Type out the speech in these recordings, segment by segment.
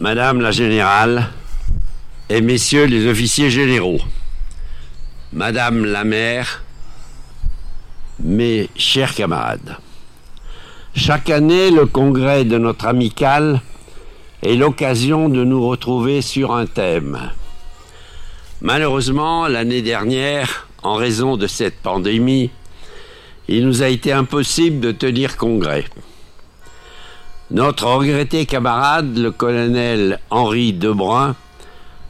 Madame la Générale et Messieurs les officiers généraux, Madame la Mère, mes chers camarades, chaque année, le congrès de notre amicale est l'occasion de nous retrouver sur un thème. Malheureusement, l'année dernière, en raison de cette pandémie, il nous a été impossible de tenir congrès. Notre regretté camarade, le colonel Henri Debrun,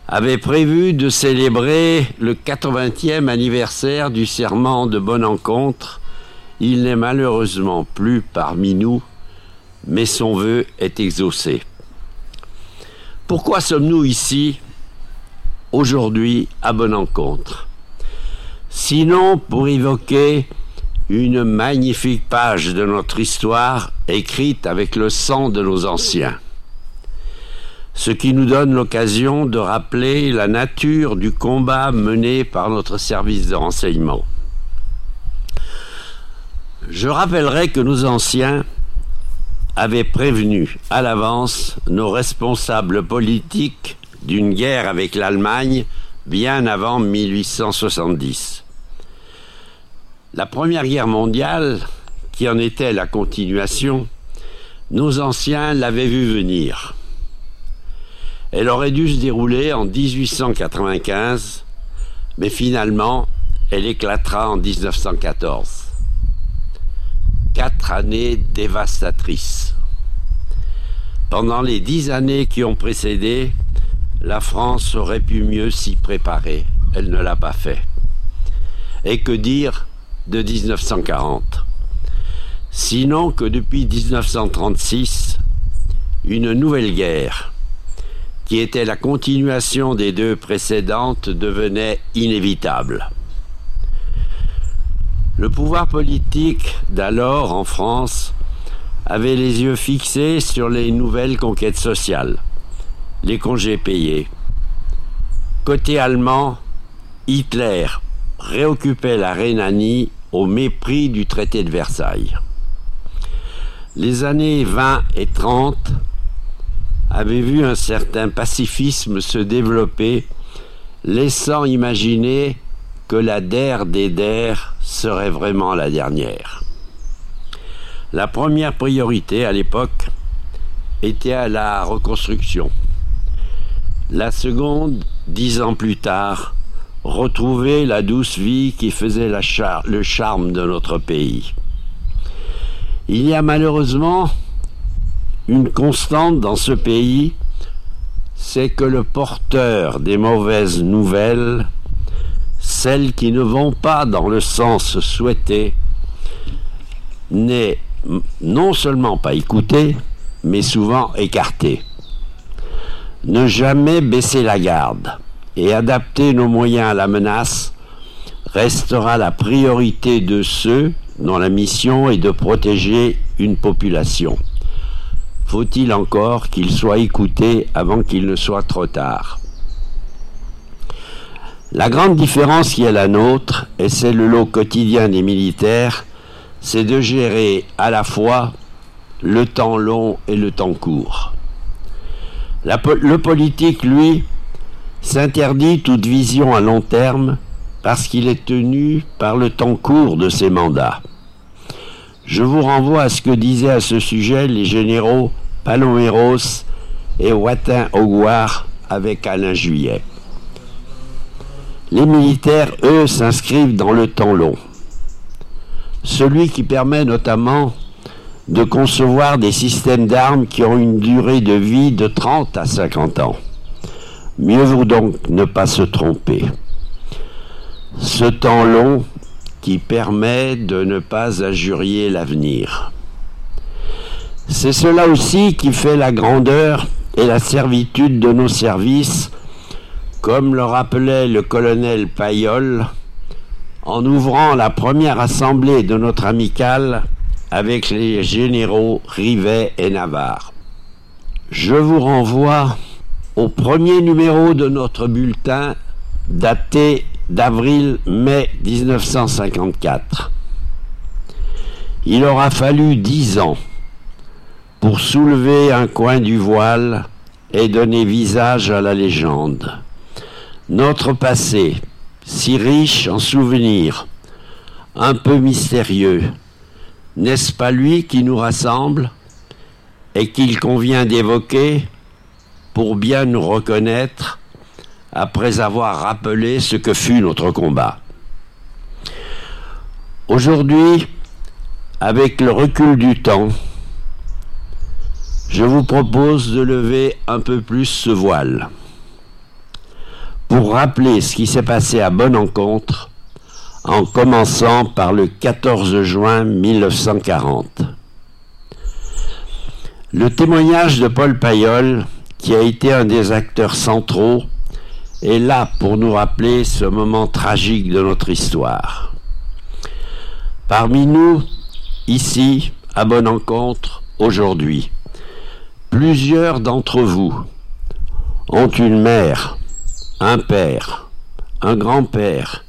avait prévu de célébrer le 80e anniversaire du serment de Bonne Encontre. Il n'est malheureusement plus parmi nous, mais son vœu est exaucé. Pourquoi sommes-nous ici aujourd'hui à Bonne Encontre Sinon pour évoquer une magnifique page de notre histoire écrite avec le sang de nos anciens ce qui nous donne l'occasion de rappeler la nature du combat mené par notre service de renseignement. Je rappellerai que nos anciens avaient prévenu à l'avance nos responsables politiques d'une guerre avec l'Allemagne bien avant 1870. La Première Guerre mondiale, qui en était la continuation, nos anciens l'avaient vu venir. Elle aurait dû se dérouler en 1895, mais finalement, elle éclatera en 1914. Quatre années dévastatrices. Pendant les dix années qui ont précédé, la France aurait pu mieux s'y préparer. Elle ne l'a pas fait. Et que dire de 1940 Sinon que depuis 1936, une nouvelle guerre, qui était la continuation des deux précédentes, devenait inévitable. Le pouvoir politique d'alors en France avait les yeux fixés sur les nouvelles conquêtes sociales, les congés payés. Côté allemand, Hitler réoccupait la Rhénanie au mépris du traité de Versailles. Les années 20 et 30 avait vu un certain pacifisme se développer, laissant imaginer que la der des der serait vraiment la dernière. La première priorité à l'époque était à la reconstruction. La seconde, dix ans plus tard, retrouver la douce vie qui faisait le charme de notre pays. Il y a malheureusement une constante dans ce pays, c'est que le porteur des mauvaises nouvelles, celles qui ne vont pas dans le sens souhaité, n'est non seulement pas écouté, mais souvent écarté. Ne jamais baisser la garde et adapter nos moyens à la menace restera la priorité de ceux dont la mission est de protéger une population. Faut-il encore qu'il soit écouté avant qu'il ne soit trop tard? La grande différence qui est la nôtre, et c'est le lot quotidien des militaires, c'est de gérer à la fois le temps long et le temps court. le politique, lui, s'interdit toute vision à long terme parce qu'il est tenu par le temps court de ses mandats. Je vous renvoie à ce que disaient à ce sujet les généraux Paloméros et Watin Augoire avec Alain Juillet. Les militaires, eux, s'inscrivent dans le temps long. Celui qui permet notamment de concevoir des systèmes d'armes qui ont une durée de vie de 30 à 50 ans. Mieux vaut donc ne pas se tromper. Ce temps long qui permet de ne pas injurier l'avenir. C'est cela aussi qui fait la grandeur et la servitude de nos services, comme le rappelait le colonel Payol en ouvrant la première assemblée de notre amicale avec les généraux Rivet et Navarre. Je vous renvoie au premier numéro de notre bulletin daté d'avril-mai 1954. Il aura fallu dix ans pour soulever un coin du voile et donner visage à la légende. Notre passé, si riche en souvenirs, un peu mystérieux, n'est-ce pas lui qui nous rassemble et qu'il convient d'évoquer pour bien nous reconnaître après avoir rappelé ce que fut notre combat. Aujourd'hui, avec le recul du temps, je vous propose de lever un peu plus ce voile pour rappeler ce qui s'est passé à Bonne Encontre en commençant par le 14 juin 1940. Le témoignage de Paul Payol, qui a été un des acteurs centraux, est là pour nous rappeler ce moment tragique de notre histoire. Parmi nous, ici, à Bonne Encontre, aujourd'hui, plusieurs d'entre vous ont une mère, un père, un grand-père,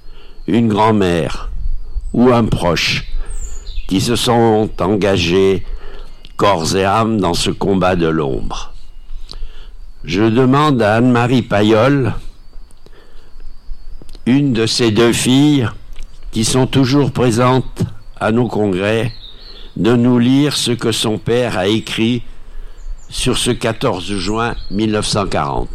une grand-mère ou un proche qui se sont engagés corps et âme dans ce combat de l'ombre. Je demande à Anne-Marie Payol, une de ces deux filles qui sont toujours présentes à nos congrès, de nous lire ce que son père a écrit sur ce 14 juin 1940.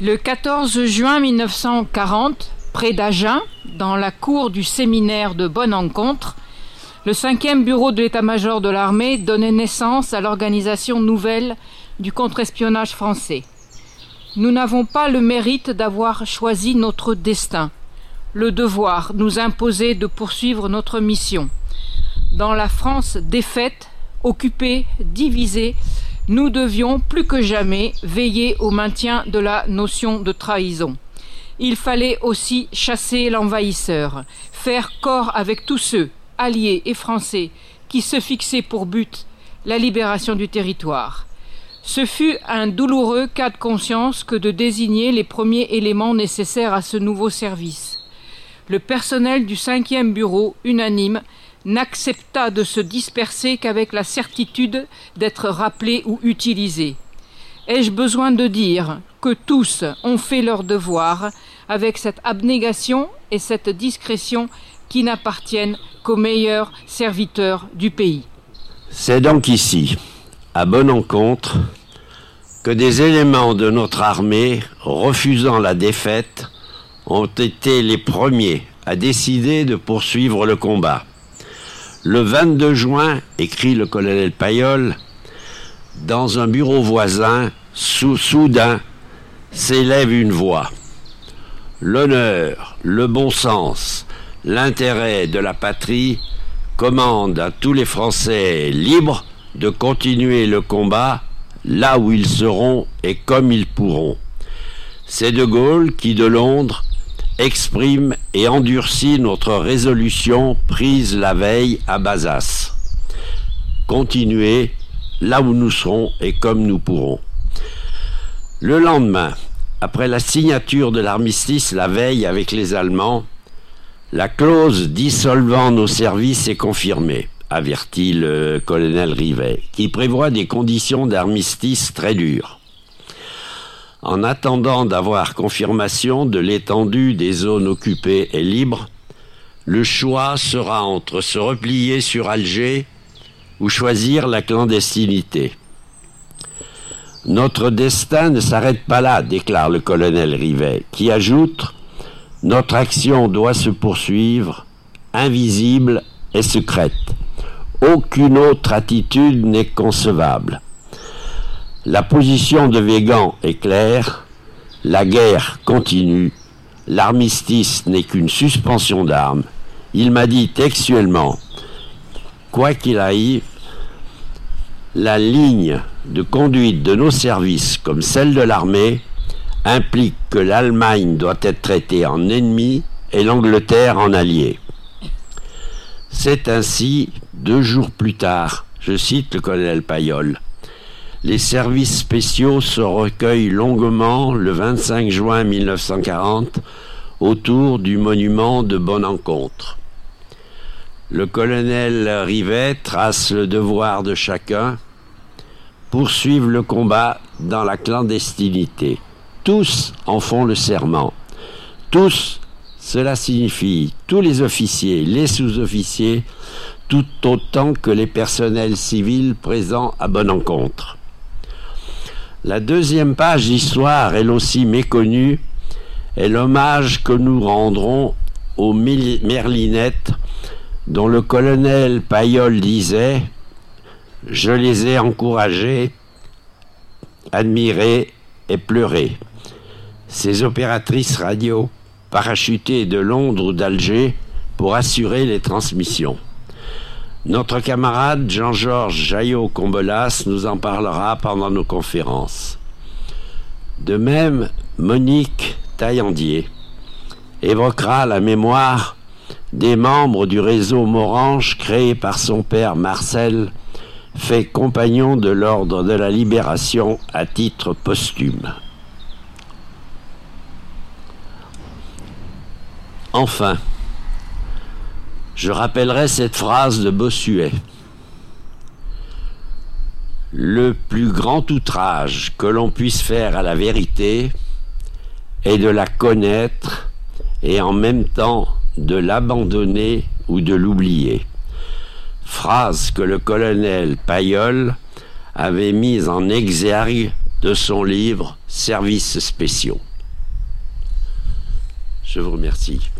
Le 14 juin 1940, près d'Agen, dans la cour du séminaire de Bonne Encontre, le 5e bureau de l'état-major de l'armée donnait naissance à l'organisation nouvelle du contre-espionnage français. Nous n'avons pas le mérite d'avoir choisi notre destin. Le devoir nous imposait de poursuivre notre mission. Dans la France défaite, occupée, divisée, nous devions plus que jamais veiller au maintien de la notion de trahison. Il fallait aussi chasser l'envahisseur, faire corps avec tous ceux, alliés et français, qui se fixaient pour but la libération du territoire. Ce fut un douloureux cas de conscience que de désigner les premiers éléments nécessaires à ce nouveau service. Le personnel du cinquième bureau, unanime, n'accepta de se disperser qu'avec la certitude d'être rappelé ou utilisé. Ai-je besoin de dire que tous ont fait leur devoir avec cette abnégation et cette discrétion qui n'appartiennent qu'aux meilleurs serviteurs du pays? C'est donc ici, à bonne encontre, que des éléments de notre armée, refusant la défaite, ont été les premiers à décider de poursuivre le combat. Le 22 juin, écrit le colonel Payol, dans un bureau voisin, soudain, s'élève une voix. L'honneur, le bon sens, l'intérêt de la patrie commandent à tous les Français libres de continuer le combat là où ils seront et comme ils pourront. C'est De Gaulle qui, de Londres, exprime et endurcit notre résolution prise la veille à Bazas. Continuez là où nous serons et comme nous pourrons. Le lendemain, après la signature de l'armistice la veille avec les Allemands, la clause dissolvant nos services est confirmée, avertit le colonel Rivet, qui prévoit des conditions d'armistice très dures en attendant d'avoir confirmation de l'étendue des zones occupées et libres, le choix sera entre se replier sur Alger ou choisir la clandestinité. Notre destin ne s'arrête pas là, déclare le colonel Rivet, qui ajoute Notre action doit se poursuivre, invisible et secrète. Aucune autre attitude n'est concevable. La position de Végan est claire, la guerre continue, l'armistice n'est qu'une suspension d'armes. Il m'a dit textuellement, quoi qu'il arrive, la ligne de conduite de nos services comme celle de l'armée implique que l'Allemagne doit être traitée en ennemi et l'Angleterre en allié. C'est ainsi, deux jours plus tard, je cite le colonel Payol, les services spéciaux se recueillent longuement le 25 juin 1940 autour du monument de Bonne Encontre. Le colonel Rivet trace le devoir de chacun poursuivent le combat dans la clandestinité. Tous en font le serment. Tous, cela signifie tous les officiers, les sous-officiers, tout autant que les personnels civils présents à bonne encontre. La deuxième page d'histoire, elle aussi méconnue, est l'hommage que nous rendrons aux Merlinettes dont le colonel Payol disait Je les ai encouragés, admirés et pleurés. Ces opératrices radio, parachutées de Londres ou d'Alger pour assurer les transmissions. Notre camarade Jean-Georges Jaillot-Combelas nous en parlera pendant nos conférences. De même, Monique Taillandier évoquera la mémoire des membres du réseau Morange créé par son père Marcel, fait compagnon de l'ordre de la libération à titre posthume. Enfin, je rappellerai cette phrase de Bossuet. Le plus grand outrage que l'on puisse faire à la vérité est de la connaître et en même temps de l'abandonner ou de l'oublier. Phrase que le colonel Payol avait mise en exergue de son livre Services spéciaux. Je vous remercie.